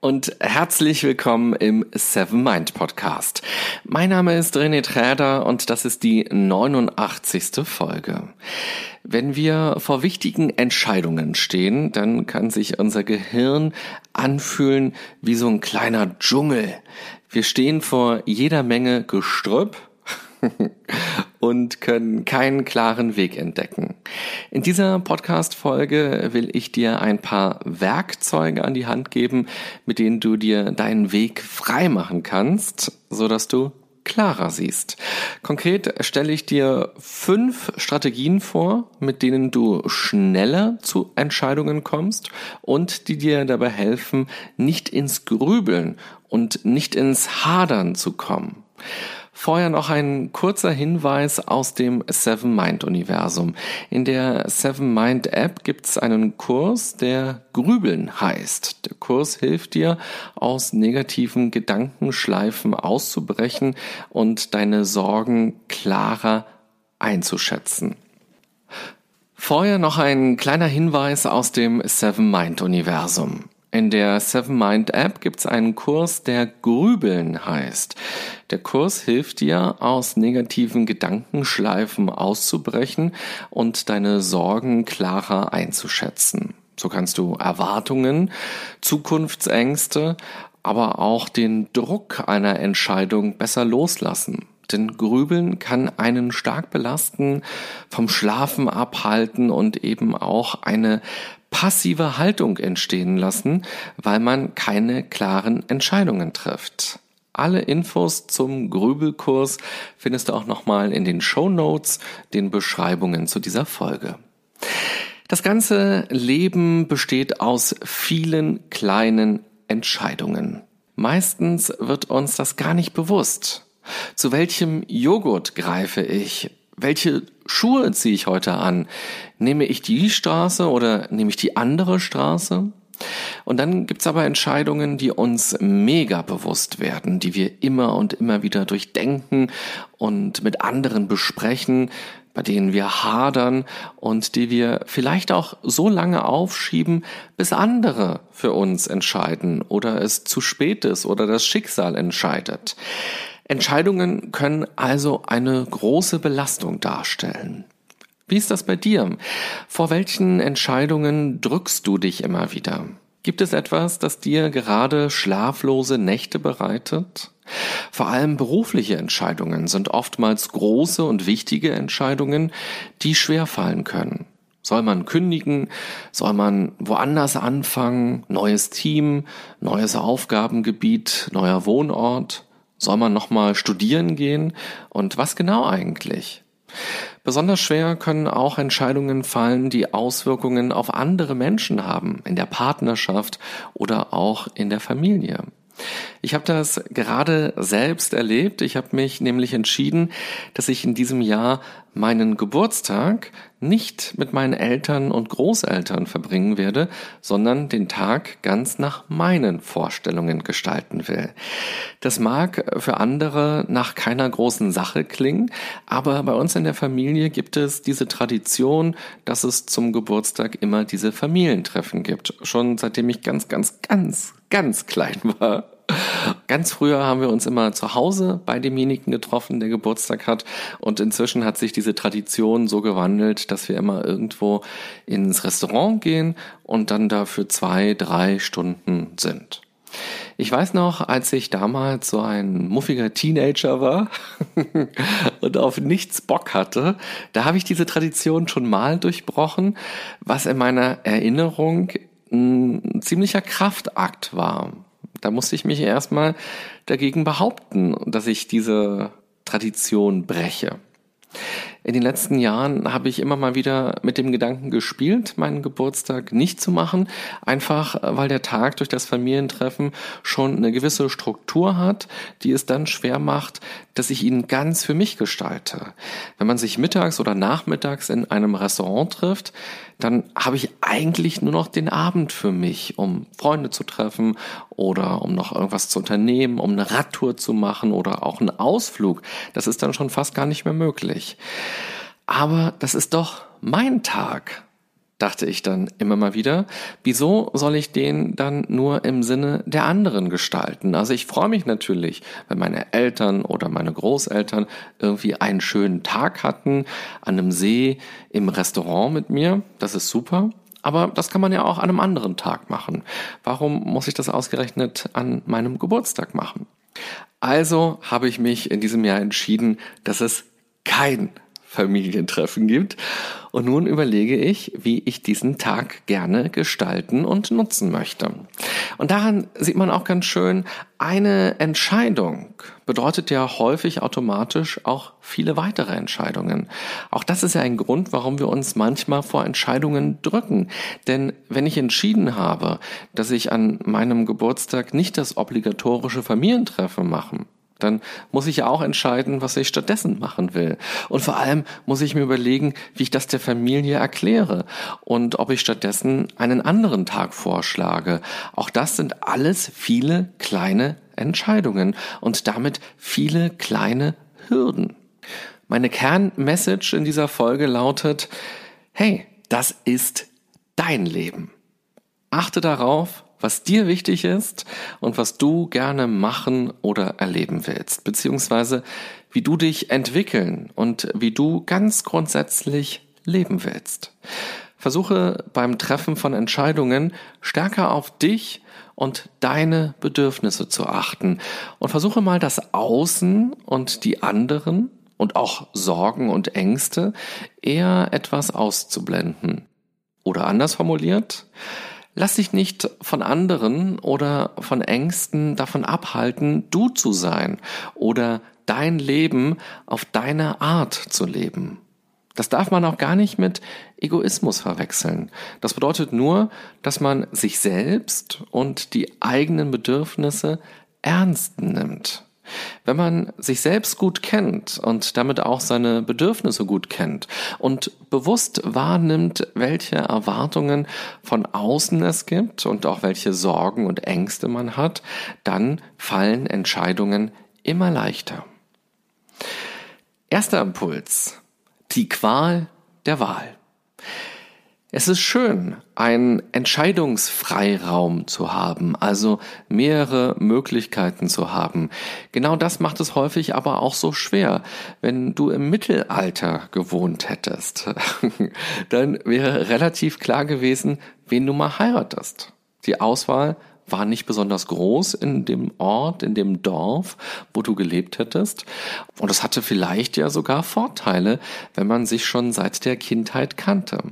und herzlich willkommen im Seven Mind Podcast. Mein Name ist René Träder und das ist die 89. Folge. Wenn wir vor wichtigen Entscheidungen stehen, dann kann sich unser Gehirn anfühlen wie so ein kleiner Dschungel. Wir stehen vor jeder Menge Gestrüpp und können keinen klaren Weg entdecken. In dieser Podcast-Folge will ich dir ein paar Werkzeuge an die Hand geben, mit denen du dir deinen Weg frei machen kannst, so dass du klarer siehst. Konkret stelle ich dir fünf Strategien vor, mit denen du schneller zu Entscheidungen kommst und die dir dabei helfen, nicht ins Grübeln und nicht ins Hadern zu kommen. Vorher noch ein kurzer Hinweis aus dem Seven Mind Universum. In der Seven Mind App gibt's einen Kurs, der Grübeln heißt. Der Kurs hilft dir, aus negativen Gedankenschleifen auszubrechen und deine Sorgen klarer einzuschätzen. Vorher noch ein kleiner Hinweis aus dem Seven Mind Universum. In der Seven Mind App gibt es einen Kurs, der Grübeln heißt. Der Kurs hilft dir, aus negativen Gedankenschleifen auszubrechen und deine Sorgen klarer einzuschätzen. So kannst du Erwartungen, Zukunftsängste, aber auch den Druck einer Entscheidung besser loslassen. Denn Grübeln kann einen stark belasten, vom Schlafen abhalten und eben auch eine passive Haltung entstehen lassen, weil man keine klaren Entscheidungen trifft. Alle Infos zum Grübelkurs findest du auch nochmal in den Show Notes, den Beschreibungen zu dieser Folge. Das ganze Leben besteht aus vielen kleinen Entscheidungen. Meistens wird uns das gar nicht bewusst. Zu welchem Joghurt greife ich? Welche Schuhe ziehe ich heute an? Nehme ich die Straße oder nehme ich die andere Straße? Und dann gibt's aber Entscheidungen, die uns mega bewusst werden, die wir immer und immer wieder durchdenken und mit anderen besprechen, bei denen wir hadern und die wir vielleicht auch so lange aufschieben, bis andere für uns entscheiden oder es zu spät ist oder das Schicksal entscheidet. Entscheidungen können also eine große Belastung darstellen. Wie ist das bei dir? Vor welchen Entscheidungen drückst du dich immer wieder? Gibt es etwas, das dir gerade schlaflose Nächte bereitet? Vor allem berufliche Entscheidungen sind oftmals große und wichtige Entscheidungen, die schwer fallen können. Soll man kündigen? Soll man woanders anfangen? Neues Team? Neues Aufgabengebiet? Neuer Wohnort? Soll man nochmal studieren gehen? Und was genau eigentlich? Besonders schwer können auch Entscheidungen fallen, die Auswirkungen auf andere Menschen haben, in der Partnerschaft oder auch in der Familie. Ich habe das gerade selbst erlebt. Ich habe mich nämlich entschieden, dass ich in diesem Jahr meinen Geburtstag nicht mit meinen Eltern und Großeltern verbringen werde, sondern den Tag ganz nach meinen Vorstellungen gestalten will. Das mag für andere nach keiner großen Sache klingen, aber bei uns in der Familie gibt es diese Tradition, dass es zum Geburtstag immer diese Familientreffen gibt. Schon seitdem ich ganz, ganz, ganz, ganz klein war. Ganz früher haben wir uns immer zu Hause bei demjenigen getroffen, der Geburtstag hat. Und inzwischen hat sich diese Tradition so gewandelt, dass wir immer irgendwo ins Restaurant gehen und dann da für zwei, drei Stunden sind. Ich weiß noch, als ich damals so ein muffiger Teenager war und auf nichts Bock hatte, da habe ich diese Tradition schon mal durchbrochen, was in meiner Erinnerung ein ziemlicher Kraftakt war. Da musste ich mich erstmal dagegen behaupten, dass ich diese Tradition breche. In den letzten Jahren habe ich immer mal wieder mit dem Gedanken gespielt, meinen Geburtstag nicht zu machen, einfach weil der Tag durch das Familientreffen schon eine gewisse Struktur hat, die es dann schwer macht, dass ich ihn ganz für mich gestalte. Wenn man sich mittags oder nachmittags in einem Restaurant trifft, dann habe ich eigentlich nur noch den Abend für mich, um Freunde zu treffen oder um noch irgendwas zu unternehmen, um eine Radtour zu machen oder auch einen Ausflug. Das ist dann schon fast gar nicht mehr möglich. Aber das ist doch mein Tag dachte ich dann immer mal wieder, wieso soll ich den dann nur im Sinne der anderen gestalten? Also ich freue mich natürlich, wenn meine Eltern oder meine Großeltern irgendwie einen schönen Tag hatten, an einem See, im Restaurant mit mir, das ist super. Aber das kann man ja auch an einem anderen Tag machen. Warum muss ich das ausgerechnet an meinem Geburtstag machen? Also habe ich mich in diesem Jahr entschieden, dass es kein Familientreffen gibt. Und nun überlege ich, wie ich diesen Tag gerne gestalten und nutzen möchte. Und daran sieht man auch ganz schön, eine Entscheidung bedeutet ja häufig automatisch auch viele weitere Entscheidungen. Auch das ist ja ein Grund, warum wir uns manchmal vor Entscheidungen drücken. Denn wenn ich entschieden habe, dass ich an meinem Geburtstag nicht das obligatorische Familientreffen mache, dann muss ich ja auch entscheiden, was ich stattdessen machen will. Und vor allem muss ich mir überlegen, wie ich das der Familie erkläre und ob ich stattdessen einen anderen Tag vorschlage. Auch das sind alles viele kleine Entscheidungen und damit viele kleine Hürden. Meine Kernmessage in dieser Folge lautet, hey, das ist dein Leben. Achte darauf, was dir wichtig ist und was du gerne machen oder erleben willst, beziehungsweise wie du dich entwickeln und wie du ganz grundsätzlich leben willst. Versuche beim Treffen von Entscheidungen stärker auf dich und deine Bedürfnisse zu achten und versuche mal das Außen und die anderen und auch Sorgen und Ängste eher etwas auszublenden. Oder anders formuliert, Lass dich nicht von anderen oder von Ängsten davon abhalten, du zu sein oder dein Leben auf deine Art zu leben. Das darf man auch gar nicht mit Egoismus verwechseln. Das bedeutet nur, dass man sich selbst und die eigenen Bedürfnisse ernst nimmt. Wenn man sich selbst gut kennt und damit auch seine Bedürfnisse gut kennt und bewusst wahrnimmt, welche Erwartungen von außen es gibt und auch welche Sorgen und Ängste man hat, dann fallen Entscheidungen immer leichter. Erster Impuls. Die Qual der Wahl. Es ist schön, einen Entscheidungsfreiraum zu haben, also mehrere Möglichkeiten zu haben. Genau das macht es häufig aber auch so schwer. Wenn du im Mittelalter gewohnt hättest, dann wäre relativ klar gewesen, wen du mal heiratest. Die Auswahl war nicht besonders groß in dem Ort, in dem Dorf, wo du gelebt hättest. Und es hatte vielleicht ja sogar Vorteile, wenn man sich schon seit der Kindheit kannte.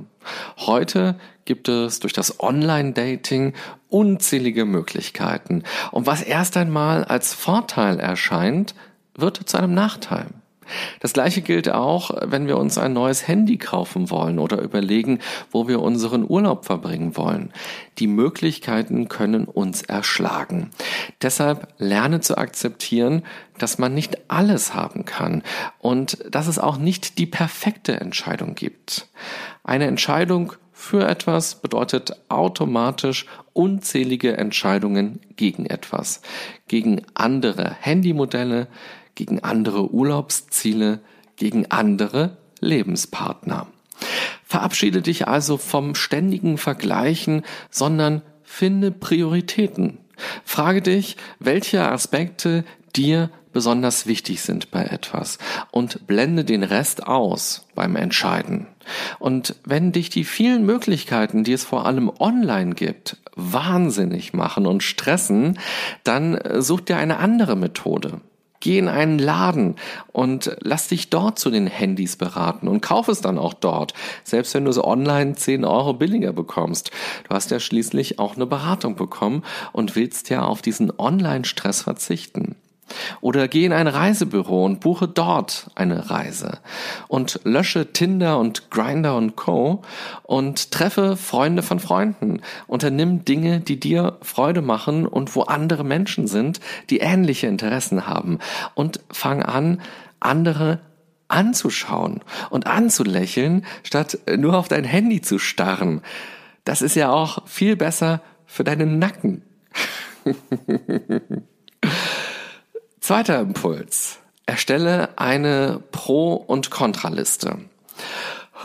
Heute gibt es durch das Online-Dating unzählige Möglichkeiten. Und was erst einmal als Vorteil erscheint, wird zu einem Nachteil. Das gleiche gilt auch, wenn wir uns ein neues Handy kaufen wollen oder überlegen, wo wir unseren Urlaub verbringen wollen. Die Möglichkeiten können uns erschlagen. Deshalb lerne zu akzeptieren, dass man nicht alles haben kann und dass es auch nicht die perfekte Entscheidung gibt. Eine Entscheidung für etwas bedeutet automatisch unzählige Entscheidungen gegen etwas, gegen andere Handymodelle, gegen andere Urlaubsziele, gegen andere Lebenspartner. Verabschiede dich also vom ständigen Vergleichen, sondern finde Prioritäten. Frage dich, welche Aspekte dir besonders wichtig sind bei etwas und blende den Rest aus beim Entscheiden. Und wenn dich die vielen Möglichkeiten, die es vor allem online gibt, wahnsinnig machen und stressen, dann such dir eine andere Methode. Geh in einen Laden und lass dich dort zu den Handys beraten und kauf es dann auch dort, selbst wenn du es online 10 Euro billiger bekommst. Du hast ja schließlich auch eine Beratung bekommen und willst ja auf diesen Online-Stress verzichten. Oder geh in ein Reisebüro und buche dort eine Reise. Und lösche Tinder und Grinder und Co. und treffe Freunde von Freunden. Unternimm Dinge, die dir Freude machen und wo andere Menschen sind, die ähnliche Interessen haben. Und fang an, andere anzuschauen und anzulächeln, statt nur auf dein Handy zu starren. Das ist ja auch viel besser für deinen Nacken. Zweiter Impuls. Erstelle eine Pro- und Kontraliste.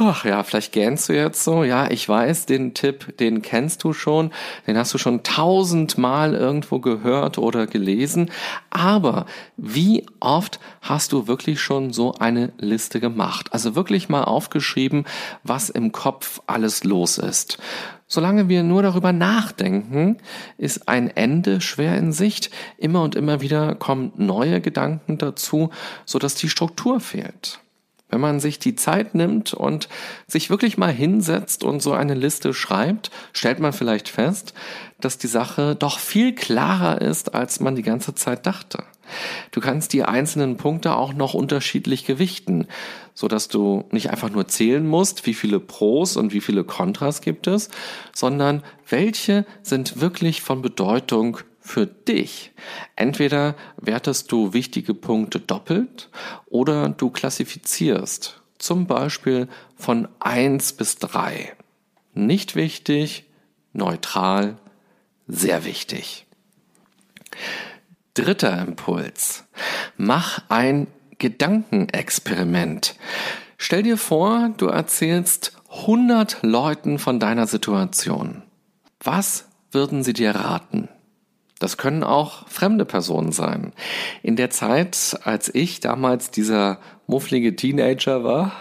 Ach ja, vielleicht gähnst du jetzt so. Ja, ich weiß, den Tipp, den kennst du schon. Den hast du schon tausendmal irgendwo gehört oder gelesen. Aber wie oft hast du wirklich schon so eine Liste gemacht? Also wirklich mal aufgeschrieben, was im Kopf alles los ist. Solange wir nur darüber nachdenken, ist ein Ende schwer in Sicht. Immer und immer wieder kommen neue Gedanken dazu, so dass die Struktur fehlt. Wenn man sich die Zeit nimmt und sich wirklich mal hinsetzt und so eine Liste schreibt, stellt man vielleicht fest, dass die Sache doch viel klarer ist, als man die ganze Zeit dachte. Du kannst die einzelnen Punkte auch noch unterschiedlich gewichten, so dass du nicht einfach nur zählen musst, wie viele Pros und wie viele Kontras gibt es, sondern welche sind wirklich von Bedeutung für dich. Entweder wertest du wichtige Punkte doppelt oder du klassifizierst, zum Beispiel von eins bis drei. Nicht wichtig, neutral, sehr wichtig. Dritter Impuls. Mach ein Gedankenexperiment. Stell dir vor, du erzählst 100 Leuten von deiner Situation. Was würden sie dir raten? Das können auch fremde Personen sein. In der Zeit, als ich damals dieser mufflige Teenager war,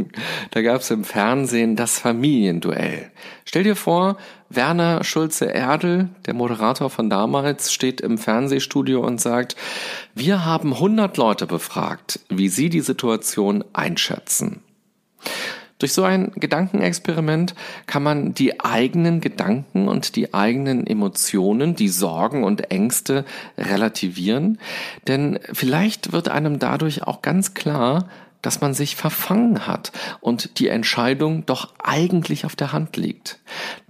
da gab es im Fernsehen das Familienduell. Stell dir vor, Werner Schulze-Erdel, der Moderator von damals, steht im Fernsehstudio und sagt, wir haben 100 Leute befragt, wie sie die Situation einschätzen. Durch so ein Gedankenexperiment kann man die eigenen Gedanken und die eigenen Emotionen, die Sorgen und Ängste relativieren, denn vielleicht wird einem dadurch auch ganz klar, dass man sich verfangen hat und die Entscheidung doch eigentlich auf der Hand liegt.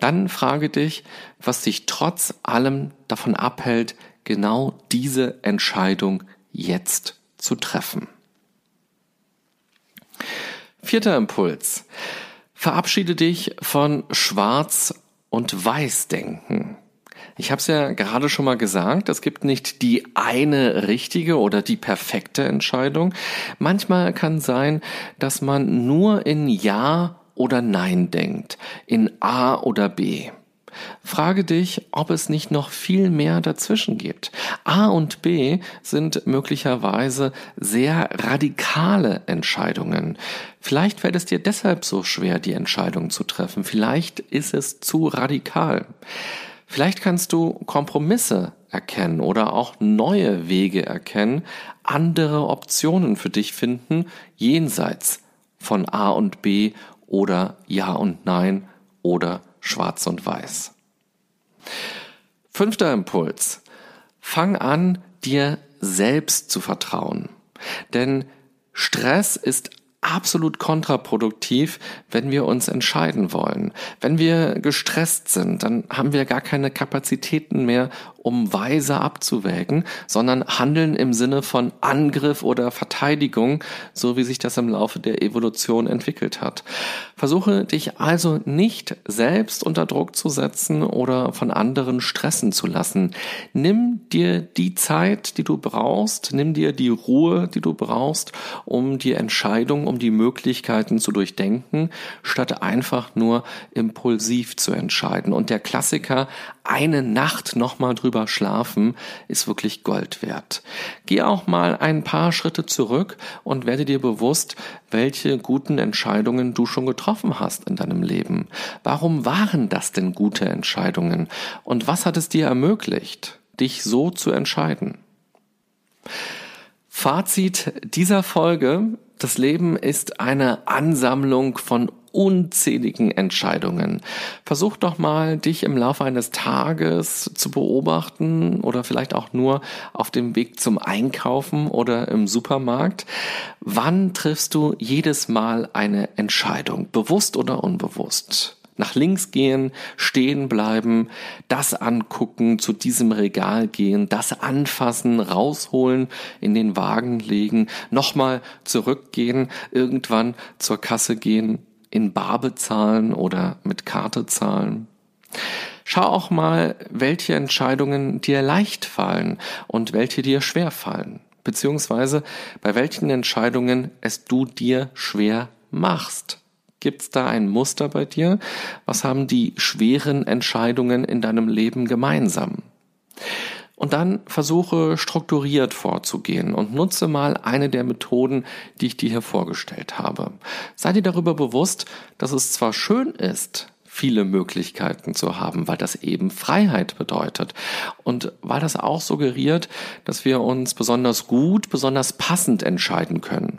Dann frage dich, was dich trotz allem davon abhält, genau diese Entscheidung jetzt zu treffen. Vierter Impuls. Verabschiede dich von Schwarz- und Weiß-Denken. Ich habe es ja gerade schon mal gesagt, es gibt nicht die eine richtige oder die perfekte Entscheidung. Manchmal kann sein, dass man nur in Ja oder Nein denkt, in A oder B. Frage dich, ob es nicht noch viel mehr dazwischen gibt. A und B sind möglicherweise sehr radikale Entscheidungen. Vielleicht fällt es dir deshalb so schwer, die Entscheidung zu treffen. Vielleicht ist es zu radikal. Vielleicht kannst du Kompromisse erkennen oder auch neue Wege erkennen, andere Optionen für dich finden, jenseits von A und B oder Ja und Nein oder schwarz und weiß. Fünfter Impuls. Fang an, dir selbst zu vertrauen. Denn Stress ist absolut kontraproduktiv, wenn wir uns entscheiden wollen. Wenn wir gestresst sind, dann haben wir gar keine Kapazitäten mehr, um weise abzuwägen, sondern handeln im Sinne von Angriff oder Verteidigung, so wie sich das im Laufe der Evolution entwickelt hat. Versuche dich also nicht selbst unter Druck zu setzen oder von anderen stressen zu lassen. Nimm dir die Zeit, die du brauchst, nimm dir die Ruhe, die du brauchst, um die Entscheidung, um die Möglichkeiten zu durchdenken, statt einfach nur impulsiv zu entscheiden. Und der Klassiker, eine Nacht nochmal drüber drüber schlafen ist wirklich Gold wert. Geh auch mal ein paar Schritte zurück und werde dir bewusst, welche guten Entscheidungen du schon getroffen hast in deinem Leben. Warum waren das denn gute Entscheidungen? Und was hat es dir ermöglicht, dich so zu entscheiden? Fazit dieser Folge. Das Leben ist eine Ansammlung von unzähligen Entscheidungen. Versuch doch mal, dich im Laufe eines Tages zu beobachten oder vielleicht auch nur auf dem Weg zum Einkaufen oder im Supermarkt. Wann triffst du jedes Mal eine Entscheidung, bewusst oder unbewusst? Nach links gehen, stehen bleiben, das angucken, zu diesem Regal gehen, das anfassen, rausholen, in den Wagen legen, nochmal zurückgehen, irgendwann zur Kasse gehen, in Bar bezahlen oder mit Karte zahlen. Schau auch mal, welche Entscheidungen dir leicht fallen und welche dir schwer fallen, beziehungsweise bei welchen Entscheidungen es du dir schwer machst. Gibt es da ein Muster bei dir? Was haben die schweren Entscheidungen in deinem Leben gemeinsam? Und dann versuche strukturiert vorzugehen und nutze mal eine der Methoden, die ich dir hier vorgestellt habe. Sei dir darüber bewusst, dass es zwar schön ist, viele Möglichkeiten zu haben, weil das eben Freiheit bedeutet und weil das auch suggeriert, dass wir uns besonders gut, besonders passend entscheiden können.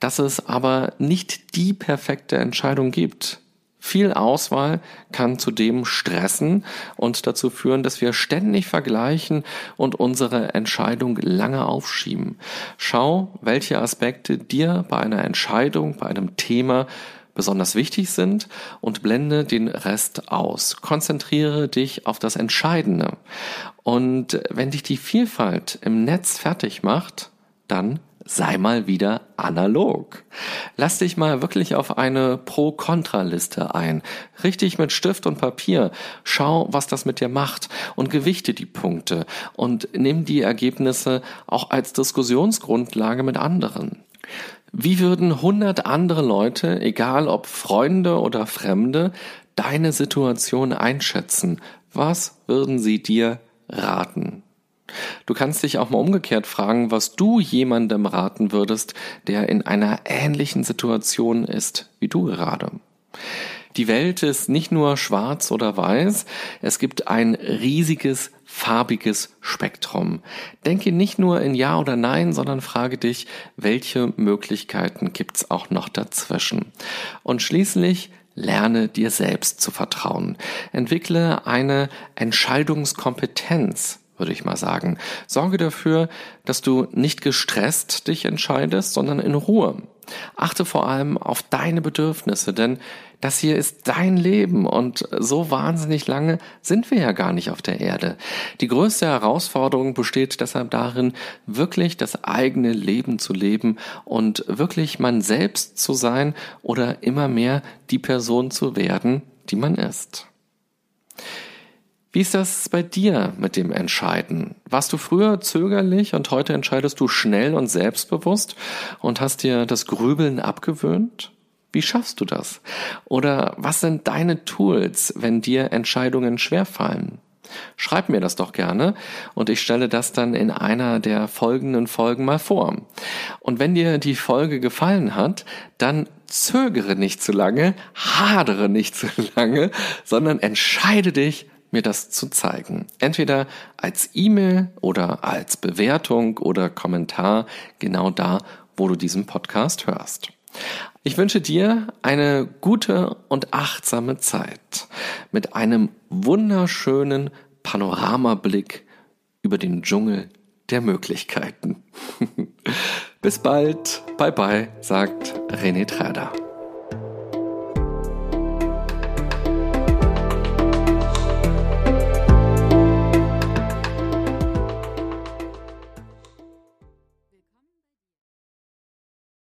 Dass es aber nicht die perfekte Entscheidung gibt. Viel Auswahl kann zudem stressen und dazu führen, dass wir ständig vergleichen und unsere Entscheidung lange aufschieben. Schau, welche Aspekte dir bei einer Entscheidung, bei einem Thema besonders wichtig sind und blende den Rest aus. Konzentriere dich auf das Entscheidende. Und wenn dich die Vielfalt im Netz fertig macht, dann sei mal wieder analog. Lass dich mal wirklich auf eine Pro-Kontra-Liste ein. Richtig mit Stift und Papier. Schau, was das mit dir macht und gewichte die Punkte und nimm die Ergebnisse auch als Diskussionsgrundlage mit anderen. Wie würden hundert andere Leute, egal ob Freunde oder Fremde, deine Situation einschätzen? Was würden sie dir raten? Du kannst dich auch mal umgekehrt fragen, was du jemandem raten würdest, der in einer ähnlichen Situation ist wie du gerade. Die Welt ist nicht nur schwarz oder weiß, es gibt ein riesiges farbiges Spektrum. Denke nicht nur in Ja oder Nein, sondern frage dich, welche Möglichkeiten gibt's auch noch dazwischen. Und schließlich lerne dir selbst zu vertrauen. Entwickle eine Entscheidungskompetenz würde ich mal sagen. Sorge dafür, dass du nicht gestresst dich entscheidest, sondern in Ruhe. Achte vor allem auf deine Bedürfnisse, denn das hier ist dein Leben und so wahnsinnig lange sind wir ja gar nicht auf der Erde. Die größte Herausforderung besteht deshalb darin, wirklich das eigene Leben zu leben und wirklich man selbst zu sein oder immer mehr die Person zu werden, die man ist. Wie ist das bei dir mit dem Entscheiden? Warst du früher zögerlich und heute entscheidest du schnell und selbstbewusst und hast dir das Grübeln abgewöhnt? Wie schaffst du das? Oder was sind deine Tools, wenn dir Entscheidungen schwerfallen? Schreib mir das doch gerne und ich stelle das dann in einer der folgenden Folgen mal vor. Und wenn dir die Folge gefallen hat, dann zögere nicht zu lange, hadere nicht zu lange, sondern entscheide dich mir das zu zeigen. Entweder als E-Mail oder als Bewertung oder Kommentar genau da, wo du diesen Podcast hörst. Ich wünsche dir eine gute und achtsame Zeit mit einem wunderschönen Panoramablick über den Dschungel der Möglichkeiten. Bis bald, bye bye, sagt René Träder.